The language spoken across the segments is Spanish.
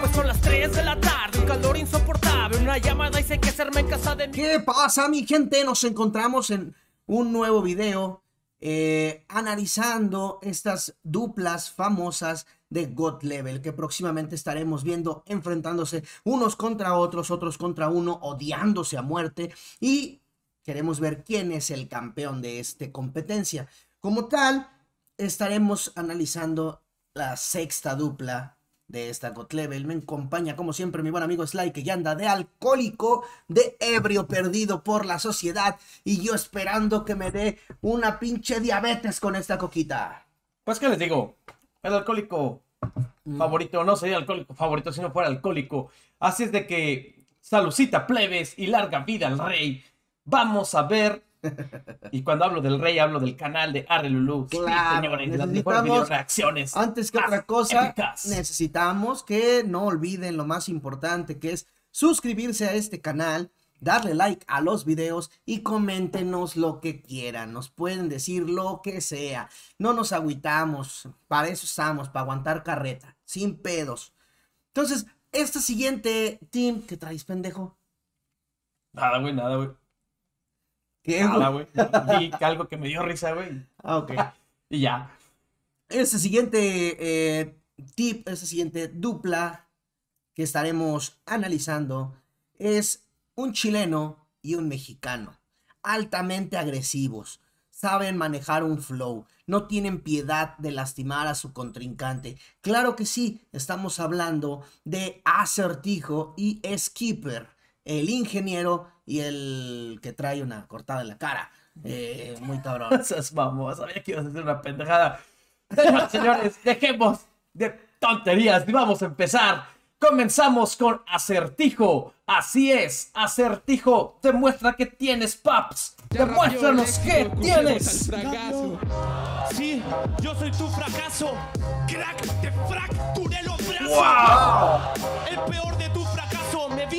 Pues son las 3 de la tarde, un calor insoportable. Una llamada dice que hacerme en casa de mi. ¿Qué pasa, mi gente? Nos encontramos en un nuevo video eh, analizando estas duplas famosas de God Level que próximamente estaremos viendo enfrentándose unos contra otros, otros contra uno, odiándose a muerte y queremos ver quién es el campeón de esta competencia. Como tal, estaremos analizando la sexta dupla de esta God Level. Me acompaña, como siempre, mi buen amigo Sly, que ya anda de alcohólico, de ebrio perdido por la sociedad. Y yo esperando que me dé una pinche diabetes con esta coquita. Pues, ¿qué les digo? El alcohólico favorito no sería alcohólico favorito si no fuera alcohólico. Así es de que, salucita plebes y larga vida al rey. Vamos a ver. Y cuando hablo del rey, hablo del canal de Arrelulu. Claro, señores, las mejores necesitamos- reacciones. Antes que otra cosa, épicas. necesitamos que no olviden lo más importante que es suscribirse a este canal, darle like a los videos y coméntenos lo que quieran. Nos pueden decir lo que sea. No nos agüitamos, para eso estamos, para aguantar carreta, sin pedos. Entonces, este siguiente team que traes, pendejo. Nada, güey, nada, güey. ¿Qué, Nada, güey? Vi algo que me dio risa, güey. Ah, ok. Y ya. Este siguiente eh, tip, esta siguiente dupla que estaremos analizando es un chileno y un mexicano, altamente agresivos, saben manejar un flow, no tienen piedad de lastimar a su contrincante. Claro que sí, estamos hablando de Acertijo y Skipper, el ingeniero y el que trae una cortada en la cara. Eh, muy cabrón. Esas vamos, sabía que ibas a hacer una pendejada. Señoras, señores, dejemos de tonterías y vamos a empezar. Comenzamos con acertijo. Así es, acertijo. Demuestra que tienes, paps. Demuéstranos que tienes. fracaso. Sí, yo soy tu fracaso. Crack, te fracturé los brazos. ¡Wow! El peor de tu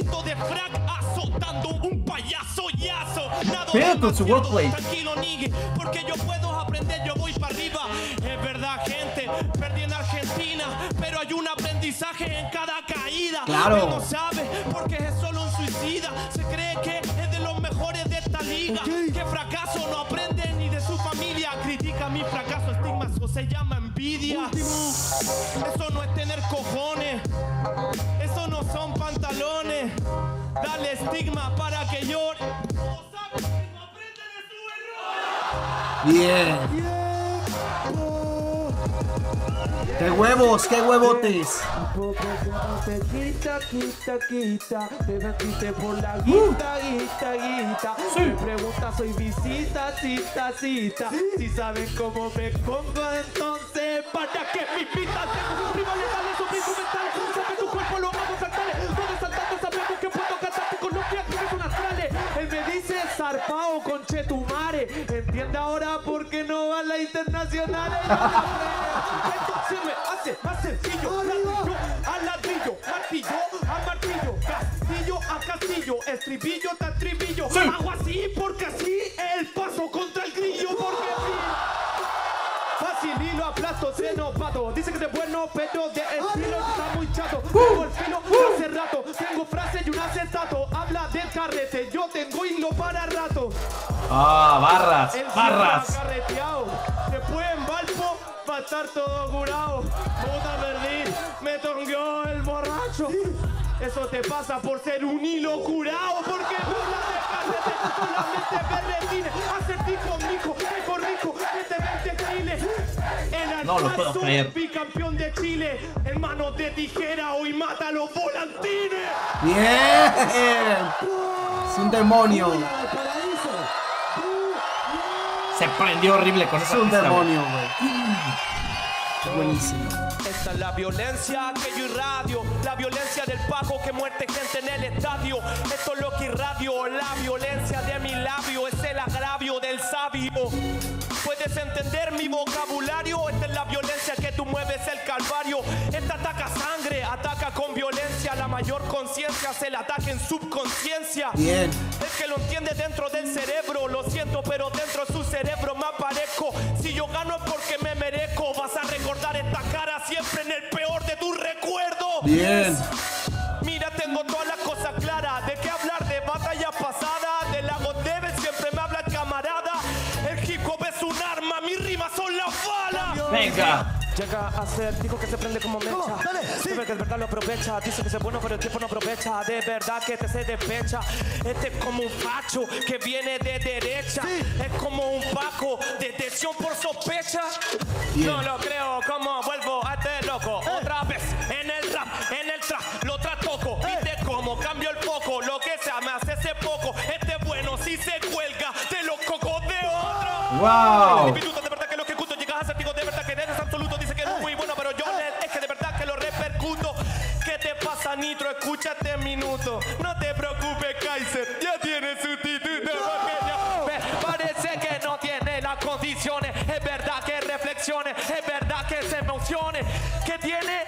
fracaso. Visto de frac azotando un payaso yazo. Pero con su wordplay. Tranquilo, nigue, porque yo puedo aprender, yo voy para arriba. Es verdad, gente, perdí en Argentina, pero hay un aprendizaje en cada caída. Claro. Él no sabe porque es solo un suicida. Se cree que es de los mejores de esta liga. Que fracaso no aprende ni de su familia. Critica mi fracaso, eso se llama envidia. Eso no es tener cojones. Eso no son pantalones. Dale estigma para que llore. No sabe que no aprende de su error. Bien. ¡Qué huevos! ¡Qué huevotes! Te quita, quita, quita, te metiste por la guita, guita, guita. Me pregunta, soy visita, cita, cita. Si saben cómo me pongo, entonces para que me invitan. Tengo rivales, dale, son instrumentales. Sabe tu cuerpo, lo hago saltar. Todo saltando, sabemos que puedo cantarte con los pies, que son astrales. Él me dice zarpao con chetumare. Entiende ahora por qué no va a la internacional. Castillo, estribillo a estribillo. Hago así porque así el paso contra el grillo porque sí. Fácil y lo aplasto, xenopato. Dice que es bueno, pero de estilo está muy chato. Tengo el filo hace rato, tengo frase y un acetato. Habla del carrete, yo tengo hilo para rato. Ah, barras, El barras. carreteado. Después en Valpo va a estar todo curado. Puta perdí, me tongueó el borracho. Eso te pasa por ser un hilo curado. Porque burla de carrete, solamente berretines. Acertijo, mijo, rico, rico, este 20 chiles. El No lo puedo almuerzo, creer. bicampeón de Chile. En manos de tijera, hoy mata a los volantines. ¡Bien! Es un demonio. Se prendió horrible con Es esa un pista, güey. demonio, güey. Buenísimo. Esta es la violencia que yo irradio, la violencia del pago que muerte gente en el estadio. Esto es lo que irradio, la violencia de mi labio es el agravio del sabio. Puedes entender mi vocabulario, esta es la violencia que tú mueves el calvario. Esta ataca sangre, ataca con violencia, la mayor conciencia se la ataca en subconsciencia. Bien. El que lo entiende dentro del Bien. Mira, tengo todas las cosas claras. ¿De qué hablar? De batalla pasada. De la Debe siempre me habla el camarada. El hip hop es un arma, mis rimas son las balas. Venga. Llega a ser tipo que se prende como mecha. Se ve que es verdad lo aprovecha. Dice que es bueno, pero el tiempo no aprovecha. De verdad que te se despecha. Este es como un facho que viene de derecha. Es como un paco. Detención por sospecha. No lo creo, como vuelvo a este loco. Otra vez en el Wow. Instituto, de verdad que lo que ejecuto llegas a ser digo de verdad que eres absoluto dice que eres muy bueno pero yo le- es que de verdad que lo repercuto. ¿qué te pasa Nitro? escúchate minuto. No te preocupes Kaiser ya tiene sustituto porque ya- me parece que no tiene las condiciones. Es verdad que reflexione es verdad que se emocione. Que tiene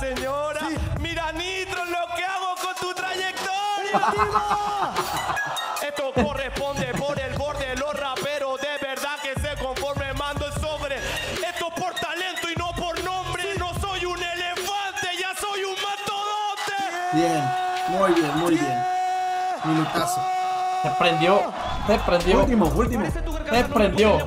señora? Mira Nitro lo que hago con tu trayectoria. Esto corresponde por el borde, los raperos de verdad que se conforme mando el sobre. Esto por talento y no por nombre. No soy un elefante, ya soy un mastodonte. Bien. Muy bien, muy bien. Minutazo. Te prendió. Te prendió. Último, último. Te prendió.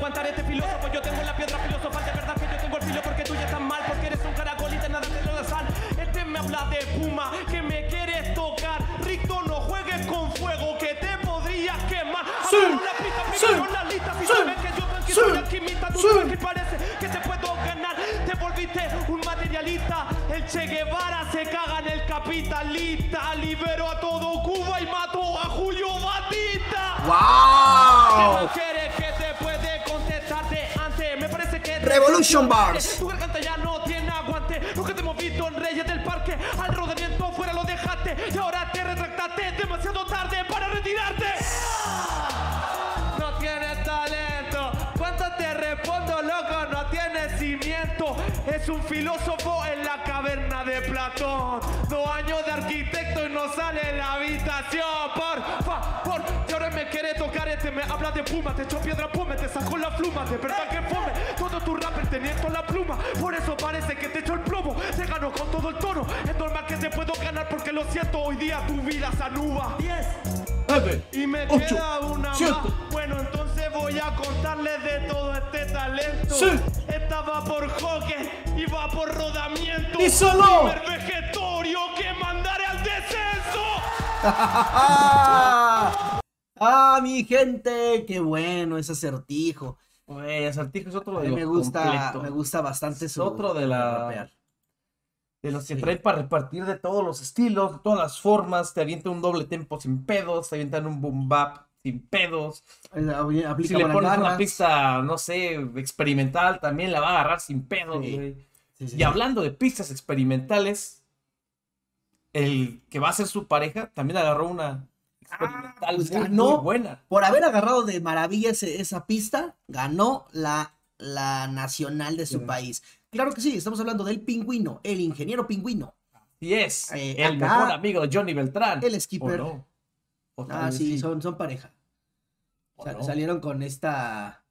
Che Guevara se caga en el capitalista. Libero a todo Cuba y mato a Julio Batista. ¡Wow! ¿Qué quieres que te puede contestarte antes? Me parece que Revolution Bars. Tu garganta ya no tiene aguante. Nunca te hemos visto en Reyes del Parque. Al rodamiento fuera lo dejaste. Y ahora te retractaste. Demasiado tarde para retirarte. Es un filósofo en la caverna de Platón. Dos años de arquitecto y no sale la habitación. Por favor, y ahora me quiere tocar este. Me habla de puma, te echó piedra puma, te sacó la pluma. De verdad que fome. Todo tu rapper teniendo la pluma. Por eso parece que te echó el plomo. Te ganó con todo el tono. Es normal que te puedo ganar porque lo siento. Hoy día tu vida se anuba. 10. Nueve. Y me Ocho, queda una siete. más. Bueno, entonces voy a contarles de todo este talento. Sí. Esta va por hockey y va por rodamiento. Y solo. Primer vegetorio que mandaré al descenso. ¡Ah! ¡Ah, mi gente! ¡Qué bueno ese acertijo! Güey, Acertijo es otro de los me gusta, completo. me gusta bastante su otro de la- rapear. De los que Sí. trae para repartir de todos los estilos, de todas las formas. Te avienta un doble tempo sin pedos, te avientan un boom bap sin pedos. Aplica Si le pones una pista, no sé, experimental, también la va a agarrar sin pedos, Sí. Y hablando de pistas experimentales, el que va a ser su pareja también agarró una experimental pues muy, ganó. muy buena. Por haber agarrado de maravilla ese- esa pista, ganó la, la nacional de su Sí. país. Claro que sí, estamos hablando del pingüino, el ingeniero pingüino. Y es Eh, el acá- mejor amigo de Johnny Beltrán. El skipper. Ah, sí, son, son pareja. ¿O Sal- no? Salieron con esta,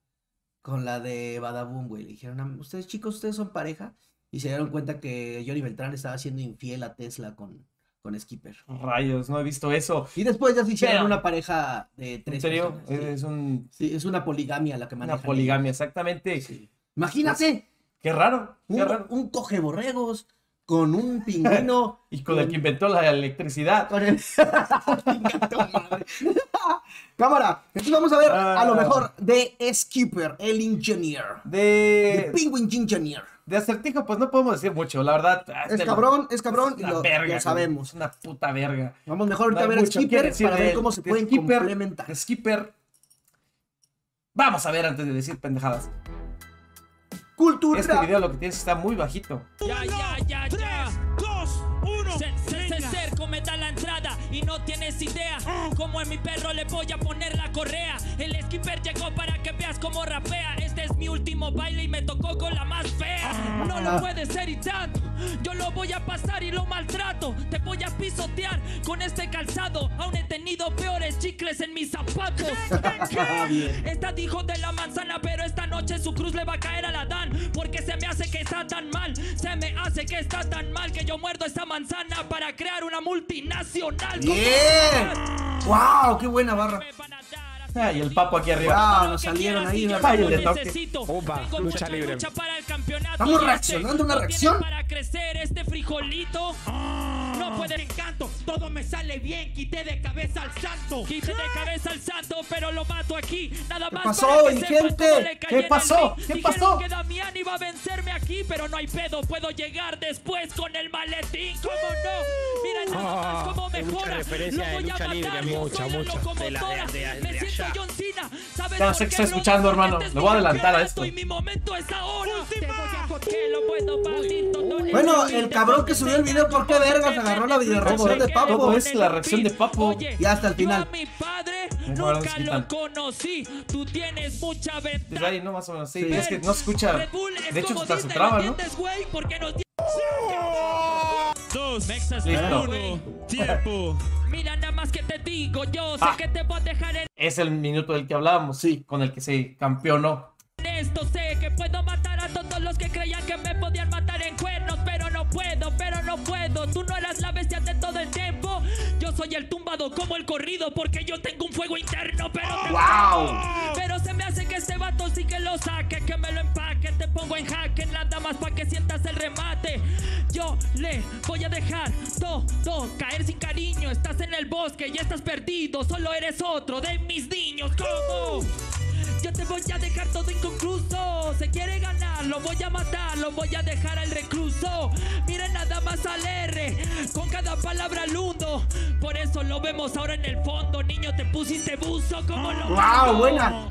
con la de Badaboom, güey. Le dijeron, "Ah, ustedes chicos, ustedes son pareja. Y se dieron cuenta que Johnny Beltrán estaba siendo infiel a Tesla con, con Skipper. Rayos, no he visto eso. Y después ya se hicieron Pero- una pareja de ¿En tres serio? personas, sí. Es un- Sí, es una poligamia la que una manejan. poligamia, exactamente. Sí. Imagínate, Qué raro, qué un, raro. un coge borregos con un pingüino. Y con el que inventó la electricidad. con el-. Cámara, entonces vamos a ver a lo Ah. mejor de Skipper, el engineer. The De, Penguin Engineer. de acertijo, pues no podemos decir mucho, la verdad. ah, Es de- cabrón, es cabrón, una lo, verga, lo sabemos. Es una puta verga. Vamos mejor ahorita No a ver a Skipper para ver cómo se de pueden Skipper, complementar. Skipper. Vamos a ver antes de decir pendejadas. Cultura. Este video lo que tienes está muy bajito. Ya, ya, ya, ya. 2, 1. Ser, ser, ser, cerco me da la entrada y no tienes idea. Como en mi perro le voy a poner la correa. El skipper llegó para que veas cómo rapea. Este es mi último baile y me tocó con la más fea. No lo puede ser y tanto. Yo lo voy a pasar y lo maltrato. Te voy a pisotear con este calzado. Aún tenido peores chicles en mis zapatos. Esta dijo de la manzana, pero esta noche su cruz le va a caer a la Dan. Porque se me hace que está tan mal, se me hace que está tan mal que yo muerdo esa manzana para crear una multinacional. ¡Bien! ¡Wow! ¡Qué buena barra! Ah, y el papo aquí arriba. ¡Wow! Nos salieron ahí. Necesito. Opa, lucha libre. lucha para el campeonato. Estamos este reaccionando a una reacción. Para crecer este frijolito. No puede encanto, todo me sale bien, quité de cabeza al santo. Quite de cabeza al santo, pero lo mato aquí. Nada más pasó, mi sepas gente? cómo ¿Qué pasó? ¿Qué Dijeron pasó? que Damián iba a vencerme aquí, pero no hay pedo. Puedo llegar después con el maletín. ¿Cómo no? Mira nada más cómo hay mucha mejora. referencia Lo de voy a lucha libre, matar. mucha, Soy la mucha. locomotora. De la- de- allá. John Cena. ¿Sabes Ya sé que está escuchando, hermano. Le voy a adelantar a esto. Bueno, el cabrón que subió el video, ¿por qué vergas agarró la videoreacción de Papo? Todo es la reacción de Papo. Y hasta el final. mi padre nunca lo conocí. Tú tienes mucha Desde ventaja. ahí, no, más o menos. Sí, Sí. es que no se escucha. De hecho, hasta Disney, traba, ¿me ¿no? Dos, Mexas, Listo. güey. tiempo. Mira nada más que te digo, yo sé Ah. que te voy a dejar en Es el minuto del que hablábamos, sí, con el que se campeonó. esto. Sé que puedo matar a todos los que creían que me podían matar en cuernos, pero no puedo, pero no puedo. Tú no eras la bestia de todo el tiempo. Yo soy el tumbado como el corrido porque yo tengo un fuego interno, pero te ¡Wow! Pero se me vato sí que lo saque, que me lo empaque, te pongo en jaque, nada más para que sientas el remate. Yo le voy a dejar todo caer sin cariño. Estás en el bosque y estás perdido, solo eres otro de mis niños. ¿Cómo? Yo te voy a dejar todo inconcluso. Se quiere ganar, lo voy a matar, lo voy a dejar al recluso. Miren nada más al R, con cada palabra lundo. Por eso lo vemos ahora en el fondo. Niño, te pusiste buzo como lo ¡Guau, mando. buena!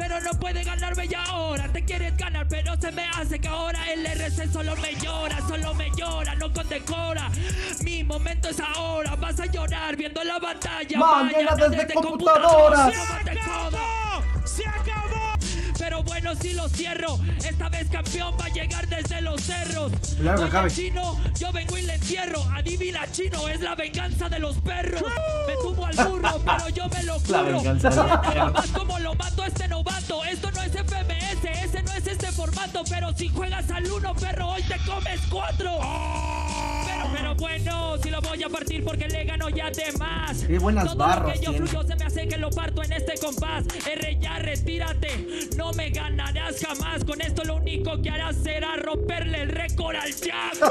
Pero no puede ganarme ya ahora, te quieres ganar, pero se me hace que ahora el RC solo me llora, solo me llora, no condecora. Mi momento es ahora, vas a llorar viendo la batalla. Mañana Mañana desde computadoras. te jodas. ¡Se acabó! Bueno, si lo cierro, esta vez campeón va a llegar desde los cerros. Que Oye, chino, yo vengo y le entierro. Adivina, chino, es la venganza de los perros. Me tuvo al burro, pero yo me lo La cubro. venganza de más como lo mato a este novato. Esto no es este formato. Pero si juegas al uno, perro, hoy te comes cuatro. Pero, pero bueno, si lo voy a partir porque le gano ya de más. Qué buenas Todo barras lo que yo fluyo se me hace que lo parto en este compás. R, ya retírate. No me ganarás jamás. Con esto lo único que harás será romperle el récord al Jack.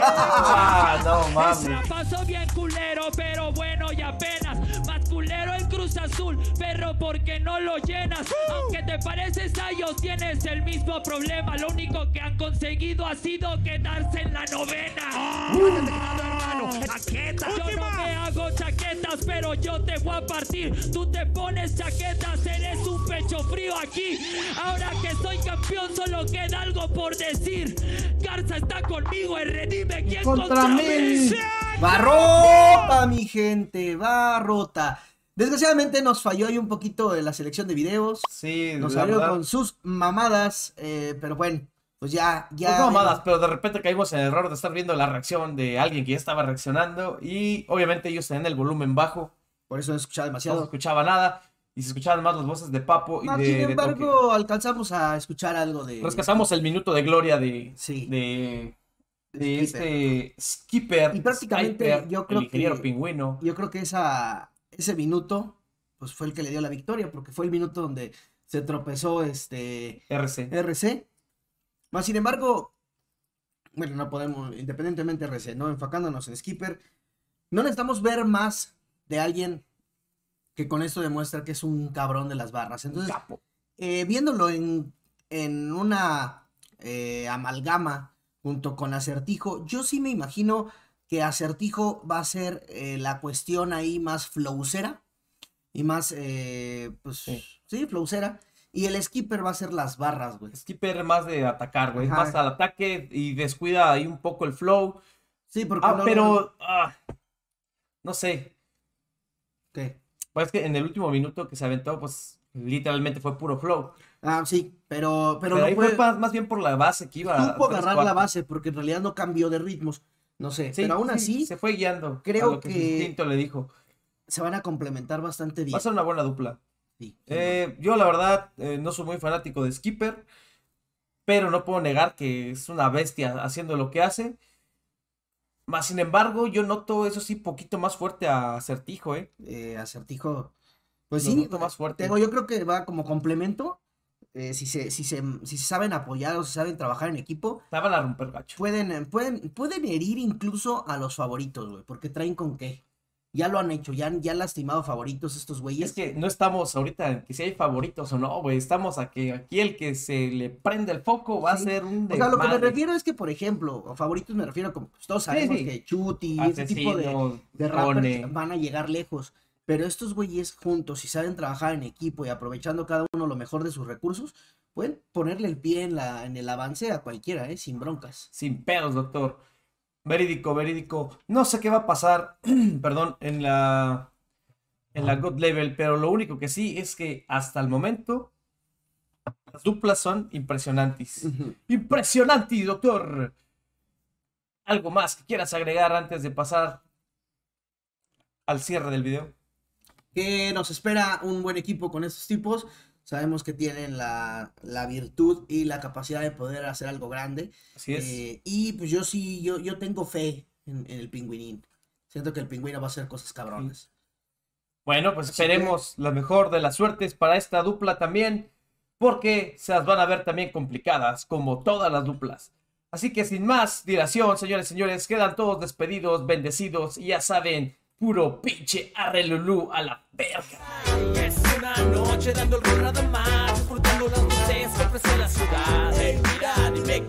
Ah, no La mames. pasó bien culero, pero bueno y apenas. Cruz Azul, perro, porque no lo llenas. Aunque te pareces a ellos, tienes el mismo problema. Lo único que han conseguido ha sido quedarse en la novena. Yo no me hago chaquetas, pero yo te voy a partir. Tú te pones chaquetas, eres un pecho frío aquí. Ahora que soy campeón, solo queda algo por decir. Garza está conmigo, R, dime quién Contra contra, mí. mí. Mi gente, va rota. Desgraciadamente nos falló ahí un poquito la selección de videos. Sí, Nos salió con sus mamadas, eh, pero bueno, pues ya, ya. Pues no mamadas, pero de repente caímos en el error de estar viendo la reacción de alguien que ya estaba reaccionando y obviamente ellos tenían el volumen bajo, Por eso no escuchaba no se demasiado. escuchaba nada y se escuchaban más las voces de Papo y de, sin de embargo, alcanzamos a escuchar algo de. Rescatamos el minuto de gloria de, Sí. de, de Skipper. este Skipper. Y prácticamente Skyper, yo creo el ingeniero que- pingüino. Yo creo que esa, ese minuto, pues fue el que le dio la victoria, porque fue el minuto donde se tropezó este RC. RC. Más sin embargo, bueno, no podemos, independientemente de RC, ¿no? Enfocándonos en Skipper, no necesitamos ver más de alguien que con esto demuestra que es un cabrón de las barras. Entonces, eh, viéndolo en, en una eh, amalgama junto con Acertijo, yo sí me imagino que Acertijo va a ser eh, la cuestión ahí más flowcera y más, eh, pues, Sí. sí, flowcera. Y el skipper va a ser las barras, güey. Skipper más de atacar, güey. Más al ataque y descuida ahí un poco el flow. Sí, porque Ah, luego- pero. ah, no sé. ¿Qué? Pues es que en el último minuto que se aventó, pues literalmente fue puro flow. Ah, sí, pero, pero, Pero, no ahí fue más, bien por la base que iba. supo agarrar la base porque en realidad no cambió de ritmos. No sé, Sí, pero aún sí, así se fue guiando. creo a lo que, que- instinto le dijo. se van a complementar bastante bien. Va a ser una buena dupla. Sí, Eh, yo la verdad eh, no soy muy fanático de Skipper, pero no puedo negar que es una bestia haciendo lo que hace. Más sin embargo, yo noto eso sí poquito más fuerte a Acertijo, ¿eh? eh, acertijo. Pues Lo sí, más fuerte. tengo, yo creo que va como complemento. Eh, si, se, si, se, si se saben apoyar o si saben trabajar en equipo, La van a romper gacho. pueden, pueden, pueden herir incluso a los favoritos, güey, porque traen con qué. Ya lo han hecho, ya han, ya han lastimado favoritos estos güeyes. es que no estamos ahorita en que si hay favoritos o no, güey. Estamos a que aquí el que se le prende el foco va Sí. a ser un O sea, lo que me refiero es que, por ejemplo, a favoritos me refiero como pues, todos sabemos sí. que Chuti, ese tipo de, de rappers van a llegar lejos. Pero estos güeyes juntos, si saben trabajar en equipo y aprovechando cada uno lo mejor de sus recursos, pueden ponerle el pie en, la, en el avance a cualquiera, ¿eh? Sin broncas. Sin pedos, doctor. Verídico, verídico. No sé qué va a pasar, perdón, en la en la God Level, pero lo único que sí es que hasta el momento las duplas son impresionantes. Impresionantes, doctor. ¿Algo más que quieras agregar antes de pasar al cierre del video? Que nos espera un buen equipo con estos tipos. Sabemos que tienen la, la virtud y la capacidad de poder hacer algo grande. Así es. Eh, y pues yo sí, yo, yo tengo fe en, en el pingüinín. Siento que el pingüino va a hacer cosas cabronas. Bueno, pues que- esperemos la mejor de las suertes para esta dupla también, porque se las van a ver también complicadas, como todas las duplas. Así que sin más dilación, señores y señores, quedan todos despedidos, bendecidos, y ya saben, puro pinche arrelulú a la verga. Es una noche dando el nada más, disfrutando las luces que ofrece la ciudad. Hey, mira, dime